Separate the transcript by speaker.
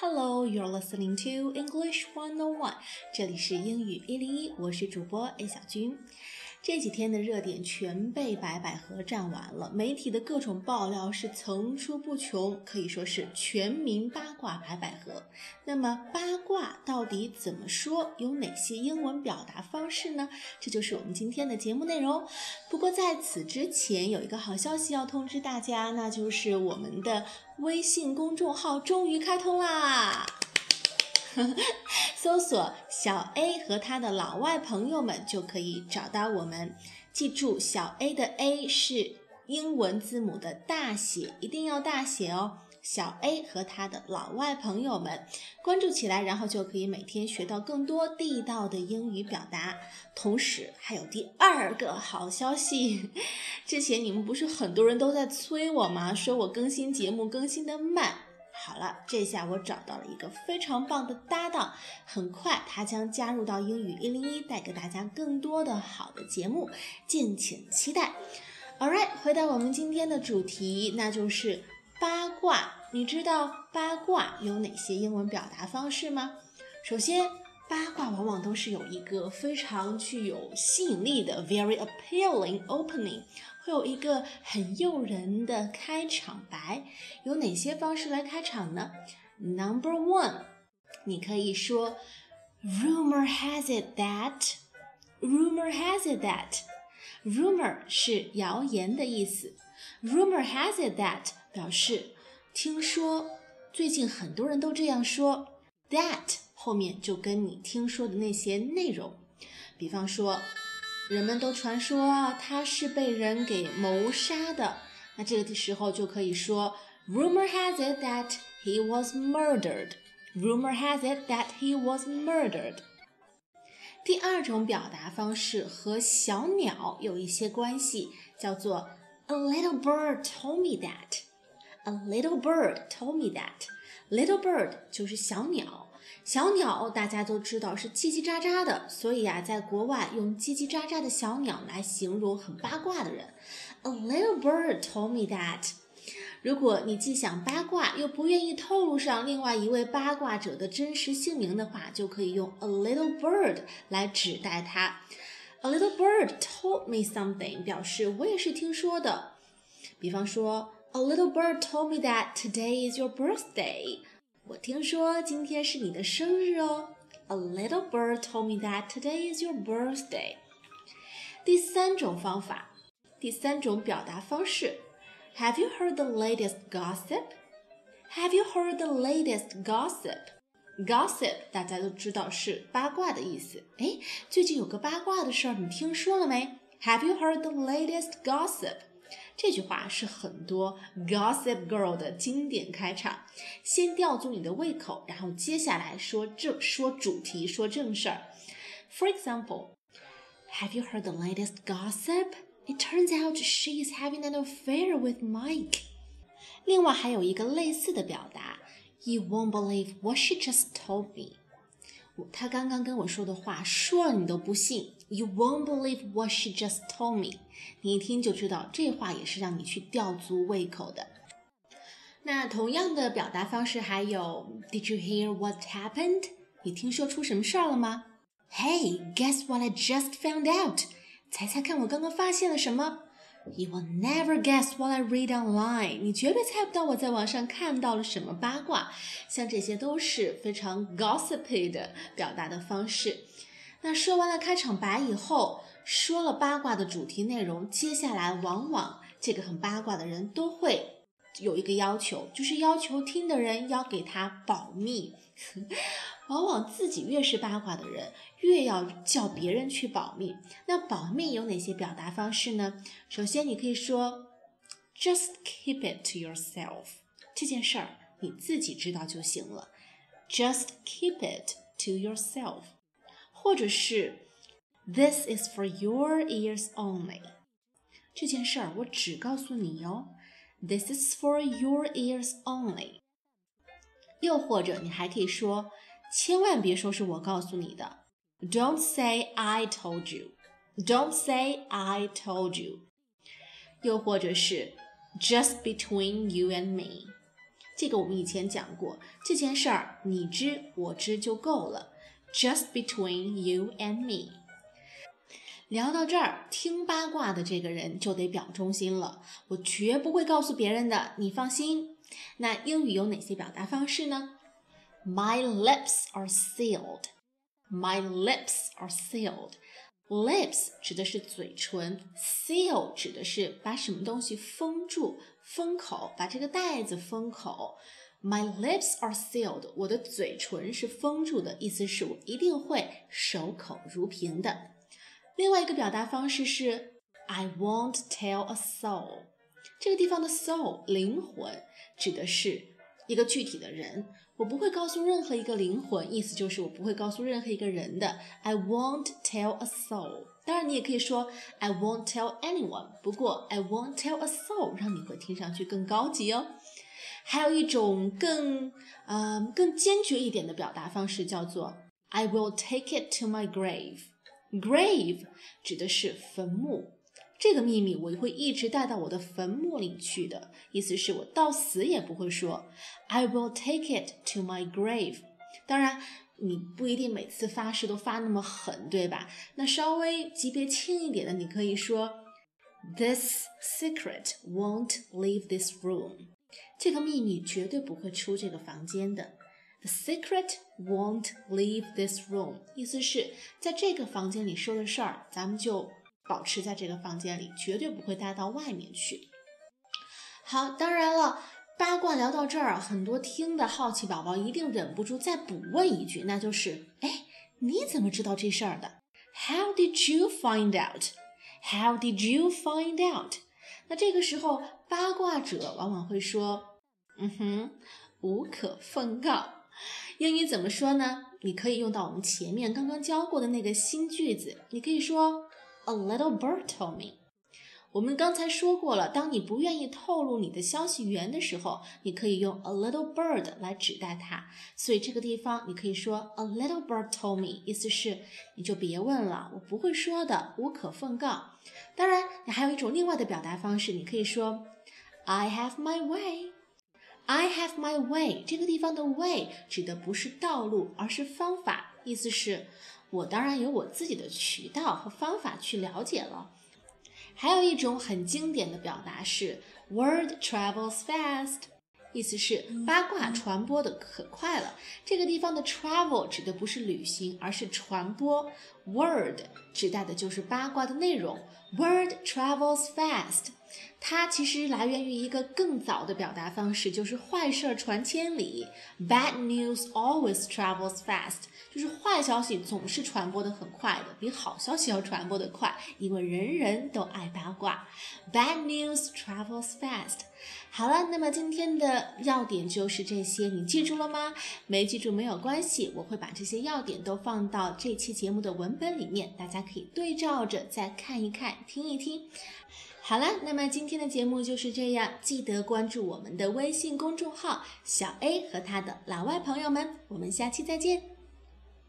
Speaker 1: Hello, you're listening to English One On One。这里是英语一零一，我是主播 A 小军。这几天的热点全被白百合占完了，媒体的各种爆料是层出不穷，可以说是全民八卦白百合。那么八卦到底怎么说？有哪些英文表达方式呢？这就是我们今天的节目内容。不过在此之前，有一个好消息要通知大家，那就是我们的微信公众号终于开通啦！搜索小 A 和他的老外朋友们就可以找到我们。记住，小 A 的 A 是英文字母的大写，一定要大写哦。小 A 和他的老外朋友们关注起来，然后就可以每天学到更多地道的英语表达。同时还有第二个好消息，之前你们不是很多人都在催我吗？说我更新节目更新的慢。好了，这下我找到了一个非常棒的搭档，很快他将加入到英语一零一，带给大家更多的好的节目，敬请期待。All right，回到我们今天的主题，那就是八卦。你知道八卦有哪些英文表达方式吗？首先，八卦往往都是有一个非常具有吸引力的 very appealing opening。会有一个很诱人的开场白，有哪些方式来开场呢？Number one，你可以说，Rumor has it that，Rumor has it that，Rumor 是谣言的意思，Rumor has it that 表示听说，最近很多人都这样说，that 后面就跟你听说的那些内容，比方说。人们都传说他是被人给谋杀的，那这个时候就可以说，Rumor has it that he was murdered. Rumor has it that he was murdered. 第二种表达方式和小鸟有一些关系，叫做 A little bird told me that. A little bird told me that. Little bird 就是小鸟。小鸟大家都知道是叽叽喳喳的，所以啊，在国外用叽叽喳喳的小鸟来形容很八卦的人。A little bird told me that。如果你既想八卦又不愿意透露上另外一位八卦者的真实姓名的话，就可以用 a little bird 来指代它。A little bird told me something，表示我也是听说的。比方说 ，A little bird told me that today is your birthday。我听说今天是你的生日哦。A little bird told me that today is your birthday。第三种方法，第三种表达方式，Have you heard the latest gossip? Have you heard the latest gossip? Gossip 大家都知道是八卦的意思。哎，最近有个八卦的事儿，你听说了没？Have you heard the latest gossip? 这句话是很多 Gossip Girl 的经典开场，先吊足你的胃口，然后接下来说正说主题，说正事儿。For example, have you heard the latest gossip? It turns out she is having an affair with Mike. 另外还有一个类似的表达，You won't believe what she just told me. 他刚刚跟我说的话，说了你都不信。 You won't believe what she just told me。你一听就知道，这话也是让你去吊足胃口的。那同样的表达方式还有，Did you hear what happened？你听说出什么事儿了吗？Hey，guess what I just found out？猜猜看，我刚刚发现了什么？You will never guess what I read online。你绝对猜不到我在网上看到了什么八卦。像这些都是非常 gossipy 的表达的方式。那说完了开场白以后，说了八卦的主题内容，接下来往往这个很八卦的人都会有一个要求，就是要求听的人要给他保密。往往自己越是八卦的人，越要叫别人去保密。那保密有哪些表达方式呢？首先，你可以说，just keep it to yourself，这件事儿你自己知道就行了。just keep it to yourself，或者是，this is for your ears only，这件事儿我只告诉你哟。This is for your ears only。又或者你还可以说。千万别说是我告诉你的，Don't say I told you. Don't say I told you. 又或者是 Just between you and me， 这个我们以前讲过，这件事儿你知我知就够了 ，just between you and me。聊到这儿，听八卦的这个人就得表忠心了，我绝不会告诉别人的，你放心。那英语有哪些表达方式呢？My lips are sealed. My lips are sealed. Lips 指的是嘴唇，seal 指的是把什么东西封住、封口，把这个袋子封口。My lips are sealed，我的嘴唇是封住的，意思是我一定会守口如瓶的。另外一个表达方式是 I won't tell a soul。这个地方的 soul 灵魂指的是一个具体的人。我不会告诉任何一个灵魂，意思就是我不会告诉任何一个人的。I won't tell a soul。当然，你也可以说 I won't tell anyone。不过 I won't tell a soul 让你会听上去更高级哦。还有一种更嗯更坚决一点的表达方式，叫做 I will take it to my grave。grave 指的是坟墓。这个秘密我会一直带到我的坟墓里去的，意思是我到死也不会说。I will take it to my grave。当然，你不一定每次发誓都发那么狠，对吧？那稍微级别轻一点的，你可以说，This secret won't leave this room。这个秘密绝对不会出这个房间的。The secret won't leave this room。意思是在这个房间里说的事儿，咱们就。保持在这个房间里，绝对不会带到外面去。好，当然了，八卦聊到这儿，很多听的好奇宝宝一定忍不住再补问一句，那就是：哎，你怎么知道这事儿的？How did you find out？How did you find out？那这个时候，八卦者往往会说：嗯哼，无可奉告。英语怎么说呢？你可以用到我们前面刚刚教过的那个新句子，你可以说。A little bird told me。我们刚才说过了，当你不愿意透露你的消息源的时候，你可以用 a little bird 来指代它。所以这个地方你可以说 A little bird told me，意思是你就别问了，我不会说的，无可奉告。当然，你还有一种另外的表达方式，你可以说 I have my way。I have my way。这个地方的 way 指的不是道路，而是方法，意思是。我当然有我自己的渠道和方法去了解了。还有一种很经典的表达是 “word travels fast”，意思是八卦传播的可快了。这个地方的 “travel” 指的不是旅行，而是传播。“Word” 指代的就是八卦的内容。“word travels fast”。它其实来源于一个更早的表达方式，就是坏事传千里，Bad news always travels fast，就是坏消息总是传播的很快的，比好消息要传播的快，因为人人都爱八卦。Bad news travels fast。好了，那么今天的要点就是这些，你记住了吗？没记住没有关系，我会把这些要点都放到这期节目的文分里面，大家可以对照着再看一看，听一听。好了，那么今天的节目就是这样。记得关注我们的微信公众号“小 A 和他的老外朋友们”。我们下期再见。